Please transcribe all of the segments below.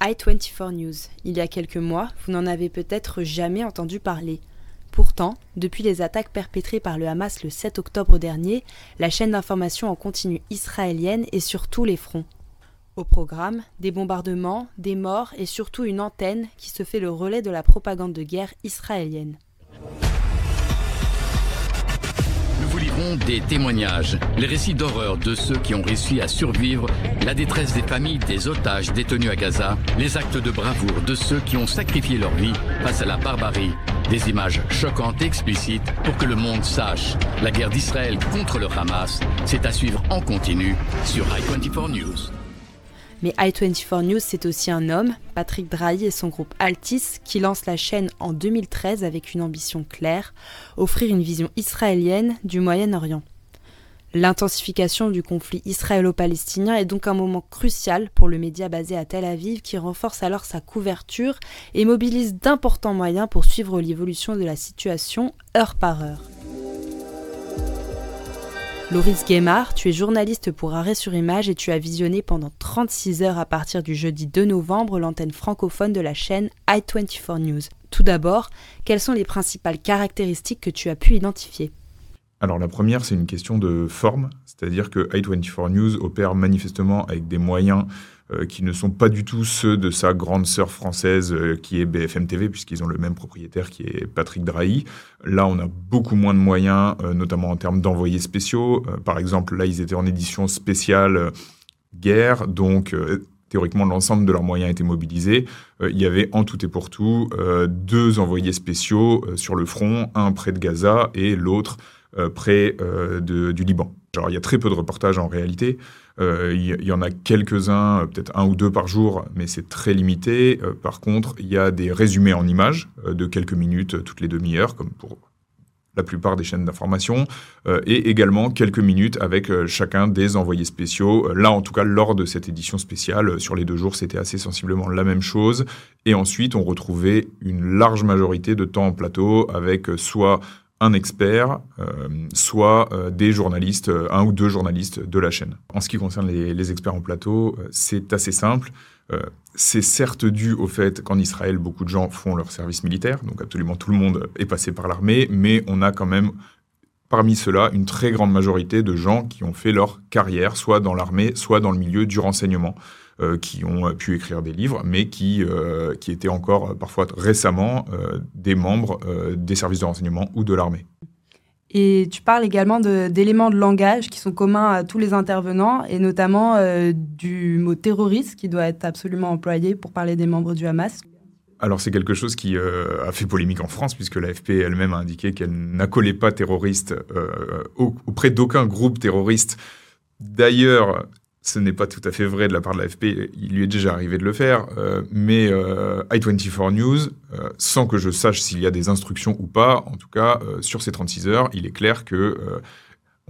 I24 News. Il y a quelques mois, vous n'en avez peut-être jamais entendu parler. Pourtant, depuis les attaques perpétrées par le Hamas le 7 octobre dernier, la chaîne d'information en continu israélienne est sur tous les fronts. Au programme, des bombardements, des morts et surtout une antenne qui se fait le relais de la propagande de guerre israélienne. Des témoignages, les récits d'horreur de ceux qui ont réussi à survivre, la détresse des familles des otages détenus à Gaza, les actes de bravoure de ceux qui ont sacrifié leur vie face à la barbarie. Des images choquantes et explicites pour que le monde sache. La guerre d'Israël contre le Hamas, c'est à suivre en continu sur i24 News. Mais i24 News, c'est aussi un homme, Patrick Drahi et son groupe Altis, qui lance la chaîne en 2013 avec une ambition claire, offrir une vision israélienne du Moyen-Orient. L'intensification du conflit israélo-palestinien est donc un moment crucial pour le média basé à Tel Aviv qui renforce alors sa couverture et mobilise d'importants moyens pour suivre l'évolution de la situation heure par heure. Loris Guémard, tu es journaliste pour Arrêt sur Image et tu as visionné pendant 36 heures à partir du jeudi 2 novembre l'antenne francophone de la chaîne i24 News. Tout d'abord, quelles sont les principales caractéristiques que tu as pu identifier? Alors la première, c'est une question de forme, c'est-à-dire que i24 News opère manifestement avec des moyens qui ne sont pas du tout ceux de sa grande sœur française euh, qui est BFM TV, puisqu'ils ont le même propriétaire qui est Patrick Drahi. Là, on a beaucoup moins de moyens, euh, notamment en termes d'envoyés spéciaux. par exemple, là, ils étaient en édition spéciale guerre, donc théoriquement l'ensemble de leurs moyens étaient mobilisés. il y avait en tout et pour tout deux envoyés spéciaux sur le front, un près de Gaza et l'autre près du Liban. Alors il y a très peu de reportages en réalité. Euh, il y, en a quelques-uns, euh, peut-être un ou deux par jour, mais c'est très limité. Euh, par contre, il y a des résumés en images de quelques minutes toutes les demi-heures, comme pour la plupart des chaînes d'information, et également quelques minutes avec chacun des envoyés spéciaux. Là, en tout cas, lors de cette édition spéciale, sur les deux jours, c'était assez sensiblement la même chose. Et ensuite, on retrouvait une large majorité de temps en plateau avec soit un expert, euh, soit euh, des journalistes, euh, un ou deux journalistes de la chaîne. En ce qui concerne les, experts en plateau, c'est assez simple. c'est certes dû au fait qu'en Israël, beaucoup de gens font leur service militaire, donc absolument tout le monde est passé par l'armée, mais on a quand même parmi ceux-là une très grande majorité de gens qui ont fait leur carrière, soit dans l'armée, soit dans le milieu du renseignement. Euh, qui ont euh, pu écrire des livres, mais qui, euh, qui étaient encore parfois récemment des membres des services de renseignement ou de l'armée. Et tu parles également d'éléments de, langage qui sont communs à tous les intervenants, et notamment du mot terroriste qui doit être absolument employé pour parler des membres du Hamas. Alors c'est quelque chose qui a fait polémique en France, puisque l'AFP elle-même a indiqué qu'elle n'accolait pas terroriste auprès d'aucun groupe terroriste. D'ailleurs, ce n'est pas tout à fait vrai de la part de l'AFP, il lui est déjà arrivé de le faire, euh, mais euh, i24 News, euh, sans que je sache s'il y a des instructions ou pas, en tout cas, sur ces 36 heures, il est clair que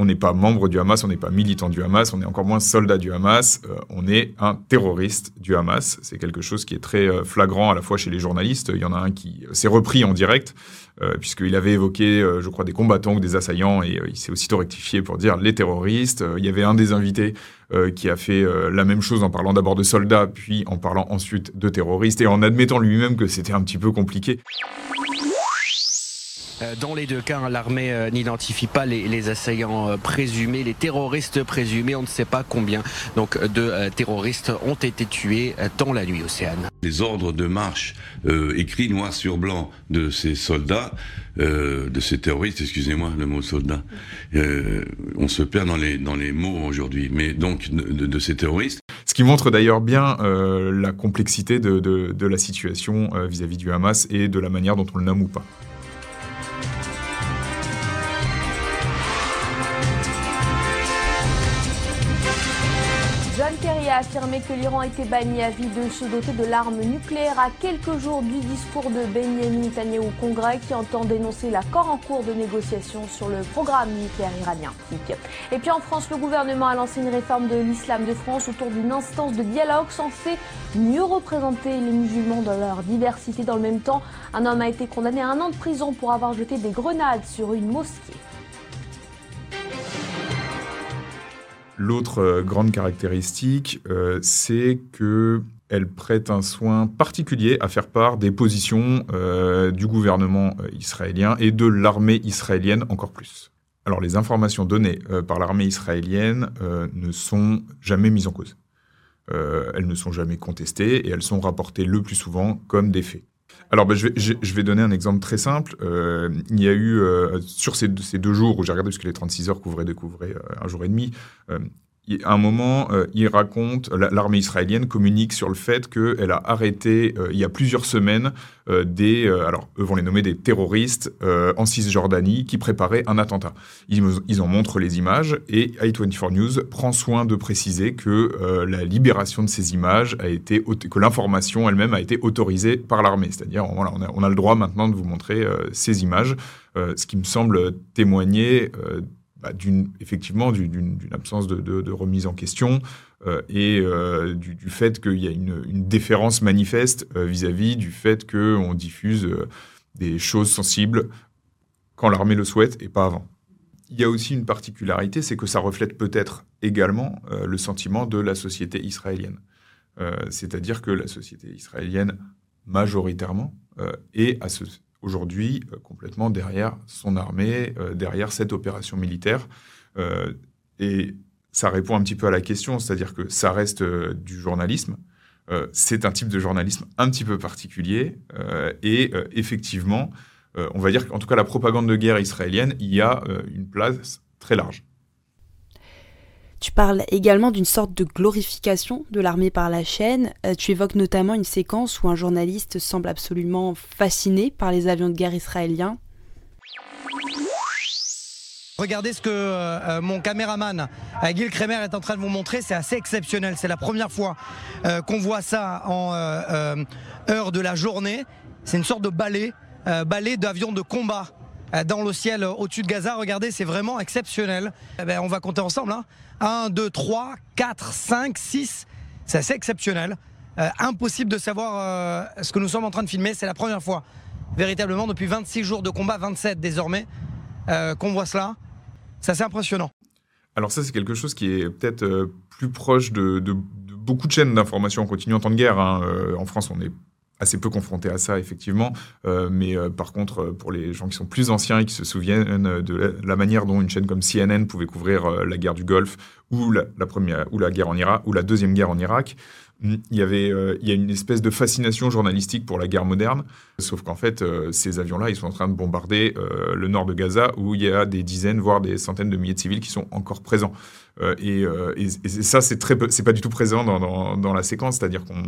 on n'est pas membre du Hamas, on n'est pas militant du Hamas, on est encore moins soldat du Hamas, euh, on est un terroriste du Hamas. C'est quelque chose qui est très euh, flagrant à la fois chez les journalistes. Il y en a un qui s'est repris en direct, euh, puisqu'il avait évoqué, je crois, des combattants ou des assaillants, et il s'est aussitôt rectifié pour dire les terroristes. il y avait un des invités qui a fait la même chose en parlant d'abord de soldats, puis en parlant ensuite de terroristes, et en admettant lui-même que c'était un petit peu compliqué. Euh, dans les deux cas, l'armée euh, n'identifie pas les, assaillants euh, présumés, les terroristes présumés. On ne sait pas combien donc de terroristes ont été tués dans la nuit océane. Les ordres de marche écrits noir sur blanc de ces soldats, de ces terroristes, excusez-moi le mot soldat, on se perd dans les, dans les mots aujourd'hui, mais donc de, ces terroristes. Ce qui montre d'ailleurs bien la complexité de, de la situation vis-à-vis -vis du Hamas et de la manière dont on le nomme ou pas. Affirmé que l'Iran était banni à vie de se doter de l'arme nucléaire à quelques jours du discours de Benjamin Netanyahu au Congrès qui entend dénoncer l'accord en cours de négociation sur le programme militaire iranien. Et puis en France, le gouvernement a lancé une réforme de l'islam de France autour d'une instance de dialogue censée mieux représenter les musulmans dans leur diversité. Dans le même temps, un homme a été condamné à un an de prison pour avoir jeté des grenades sur une mosquée. L'autre euh, grande caractéristique, euh, c'est que elle prête un soin particulier à faire part des positions du gouvernement israélien et de l'armée israélienne encore plus. Alors les informations données par l'armée israélienne ne sont jamais mises en cause. elles ne sont jamais contestées et elles sont rapportées le plus souvent comme des faits. Alors, ben, je, vais, je, vais, donner un exemple très simple. Euh, il y a eu, euh, sur ces, deux jours où j'ai regardé, puisque les 36 heures couvraient, découvraient euh, un jour et demi, à un moment, euh, il raconte, l'armée israélienne communique sur le fait qu'elle a arrêté, euh, il y a plusieurs semaines, euh, des, alors eux les nommer des terroristes en Cisjordanie qui préparaient un attentat. Ils, en montrent les images et i24 News prend soin de préciser que la libération de ces images a été, que l'information elle-même a été autorisée par l'armée. C'est-à-dire, voilà, on on a, le droit maintenant de vous montrer ces images, ce qui me semble témoigner bah, d'une effectivement d'une absence de, remise en question euh, et euh, du, fait qu'il y a une, déférence manifeste euh, vis-à-vis du fait qu'on diffuse des choses sensibles quand l'armée le souhaite et pas avant. Il y a aussi une particularité, c'est que ça reflète peut-être également le sentiment de la société israélienne. C'est-à-dire que la société israélienne, majoritairement, est à ce, aujourd'hui euh, complètement derrière son armée, euh, derrière cette opération militaire. Euh, et ça répond un petit peu à la question, c'est-à-dire que ça reste du journalisme. c'est un type de journalisme un petit peu particulier. et effectivement, on va dire qu'en tout cas, la propagande de guerre israélienne, il y a une place très large. Tu parles également d'une sorte de glorification de l'armée par la chaîne. Euh, tu évoques notamment une séquence où un journaliste semble absolument fasciné par les avions de guerre israéliens. Regardez ce que euh, euh, mon caméraman Gil Kremer est en train de vous montrer, c'est assez exceptionnel. C'est la première fois qu'on voit ça en heure de la journée. C'est une sorte de balai, balai d'avions de combat dans le ciel au-dessus de Gaza. Regardez, c'est vraiment exceptionnel. Eh ben, on va compter ensemble. Hein. 1, 2, 3, 4, 5, 6. C'est assez exceptionnel. Euh, impossible de savoir euh, ce que nous sommes en train de filmer. C'est la première fois, véritablement, depuis 26 jours de combat, 27 désormais, euh, qu'on voit cela. C'est assez impressionnant. Alors ça, c'est quelque chose qui est peut-être plus proche de, beaucoup de chaînes d'information en continu en temps de guerre. Hein. en France, on est assez peu confronté à ça, effectivement. Euh, mais euh, par contre, euh, pour les gens qui sont plus anciens et qui se souviennent de la, manière dont une chaîne comme CNN pouvait couvrir la guerre du Golfe ou la, première ou la ou la deuxième guerre en Irak, il y avait il y a une espèce de fascination journalistique pour la guerre moderne. Sauf qu'en fait, ces avions-là, ils sont en train de bombarder le nord de Gaza où il y a des dizaines, voire des centaines de milliers de civils qui sont encore présents. Euh, euh, et, ça, c'est très, c'est pas du tout présent dans, dans, la séquence, c'est-à-dire qu'on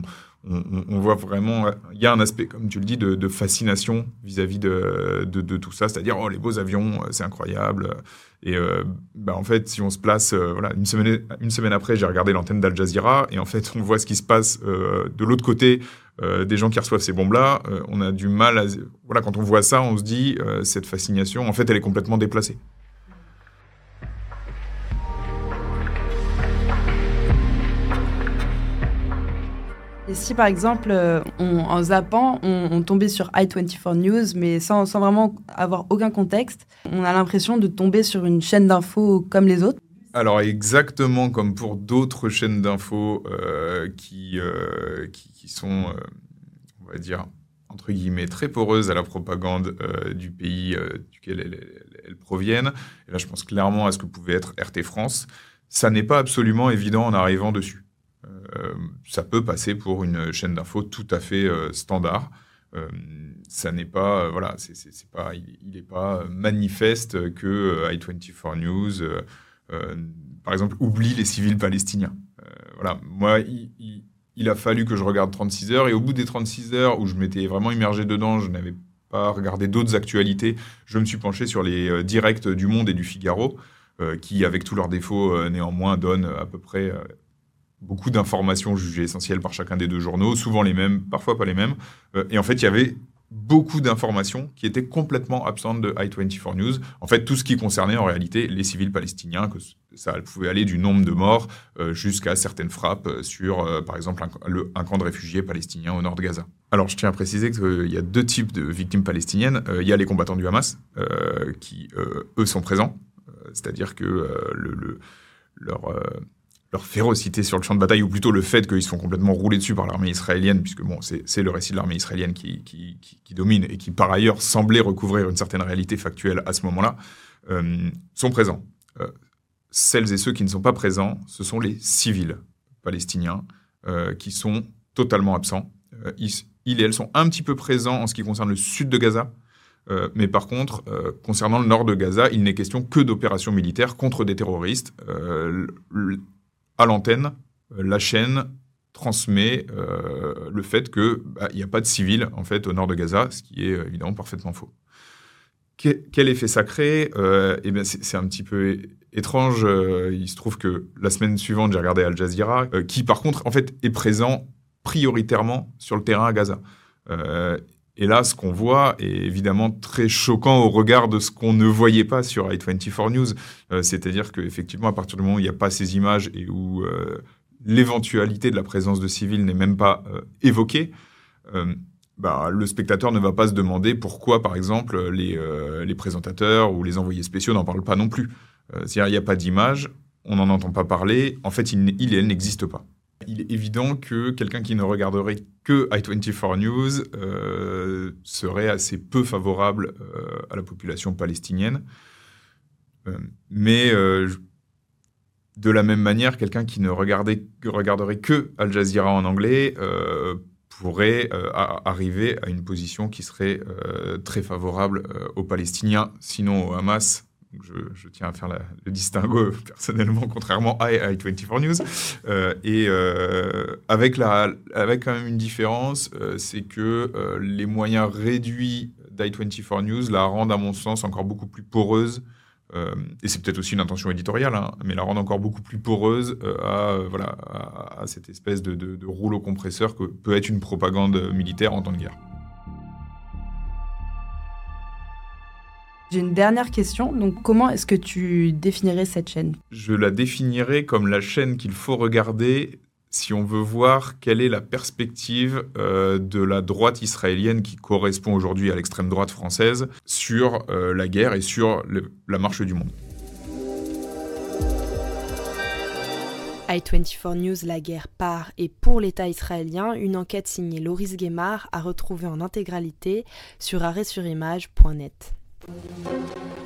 on, voit vraiment, il y a un aspect, comme tu le dis, de, fascination vis-à-vis de, de, tout ça, c'est-à-dire oh les beaux avions, c'est incroyable. Et euh, bah, en fait, si on se place, voilà, une semaine, après, j'ai regardé l'antenne d'Al Jazeera et en fait, on voit ce qui se passe de l'autre côté. des gens qui reçoivent ces bombes-là, on a du mal à... Voilà, quand on voit ça, on se dit, cette fascination, en fait, elle est complètement déplacée. Et si par exemple, euh, en zappant, on, tombait sur i24 News, mais sans, vraiment avoir aucun contexte, on a l'impression de tomber sur une chaîne d'infos comme les autres alors exactement comme pour d'autres chaînes d'infos euh, qui, euh, qui, sont, on va dire, entre guillemets, très poreuses à la propagande du pays duquel elles, elles, proviennent. Et là, je pense clairement à ce que pouvait être RT France. Ça n'est pas absolument évident en arrivant dessus. Euh, ça peut passer pour une chaîne d'infos tout à fait euh, standard. Euh, ça n'est pas, voilà, c'est pas, il n'est pas manifeste que i24 News, par exemple, oublie les civils palestiniens. voilà, moi, il, a fallu que je regarde 36 heures et au bout des 36 heures où je m'étais vraiment immergé dedans, je n'avais pas regardé d'autres actualités, je me suis penché sur les directs du Monde et du Figaro, qui, avec tous leurs défauts, néanmoins, donnent à peu près beaucoup d'informations jugées essentielles par chacun des deux journaux, souvent les mêmes, parfois pas les mêmes. Euh, et en fait, il y avait beaucoup d'informations qui étaient complètement absentes de I-24 News. En fait, tout ce qui concernait en réalité les civils palestiniens, ça pouvait aller du nombre de morts euh, jusqu'à certaines frappes sur, euh, par exemple, un, camp de réfugiés palestiniens au nord de Gaza. Alors, je tiens à préciser qu'il y a deux types de victimes palestiniennes. il y a les combattants du Hamas, qui, eux, sont présents. C'est-à-dire que le, leur leur férocité sur le champ de bataille, ou plutôt le fait qu'ils se font complètement rouler dessus par l'armée israélienne, puisque bon, c'est le récit de l'armée israélienne qui, domine et qui par ailleurs semblait recouvrir une certaine réalité factuelle à ce moment-là, euh, sont présents. Euh, celles et ceux qui ne sont pas présents, ce sont les civils palestiniens euh, qui sont totalement absents. Ils, et elles sont un petit peu présents en ce qui concerne le sud de Gaza, mais par contre, concernant le nord de Gaza, il n'est question que d'opérations militaires contre des terroristes l'antenne, euh, la chaîne transmet euh, le fait qu'il bah, n'y a pas de civils en fait au nord de Gaza, ce qui est euh, évidemment parfaitement faux. quel effet ça crée eh bien, c'est, un petit peu étrange. il se trouve que la semaine suivante, j'ai regardé Al Jazeera, qui par contre en fait est présent prioritairement sur le terrain à Gaza. Et là, ce qu'on voit est évidemment très choquant au regard de ce qu'on ne voyait pas sur i24 News. Euh, c'est-à-dire qu'effectivement, à partir du moment où il n'y a pas ces images et où euh, l'éventualité de la présence de civils n'est même pas euh, évoquée, bah, le spectateur ne va pas se demander pourquoi, par exemple, les, présentateurs ou les envoyés spéciaux n'en parlent pas non plus. C'est-à-dire, il n'y a pas d'image, on n'en entend pas parler, en fait, il, et elle n'existent pas. Il est évident que quelqu'un qui ne regarderait que i24 News euh, serait assez peu favorable euh, à la population palestinienne. Euh, mais de la même manière, quelqu'un qui ne regarderait que Al Jazeera en anglais pourrait arriver à une position qui serait très favorable aux Palestiniens, sinon au Hamas, je, tiens à faire le distinguo personnellement, contrairement à, i24 News. Euh, et euh, avec, la, avec quand même une différence, euh, c'est que les moyens réduits d'i24 News la rendent, à mon sens, encore beaucoup plus poreuse. et c'est peut-être aussi une intention éditoriale, hein, mais la rendent encore beaucoup plus poreuse à, voilà, à, cette espèce de rouleau compresseur que peut être une propagande militaire en temps de guerre. J'ai une dernière question. Donc, comment est-ce que tu définirais cette chaîne? Je la définirais comme la chaîne qu'il faut regarder si on veut voir quelle est la perspective euh, de la droite israélienne qui correspond aujourd'hui à l'extrême droite française sur euh, la guerre et sur la marche du monde. i24 News, la guerre par et pour l'État israélien, une enquête signée Loris Guémard à retrouver en intégralité sur arrêtsurimage.net. Thank you.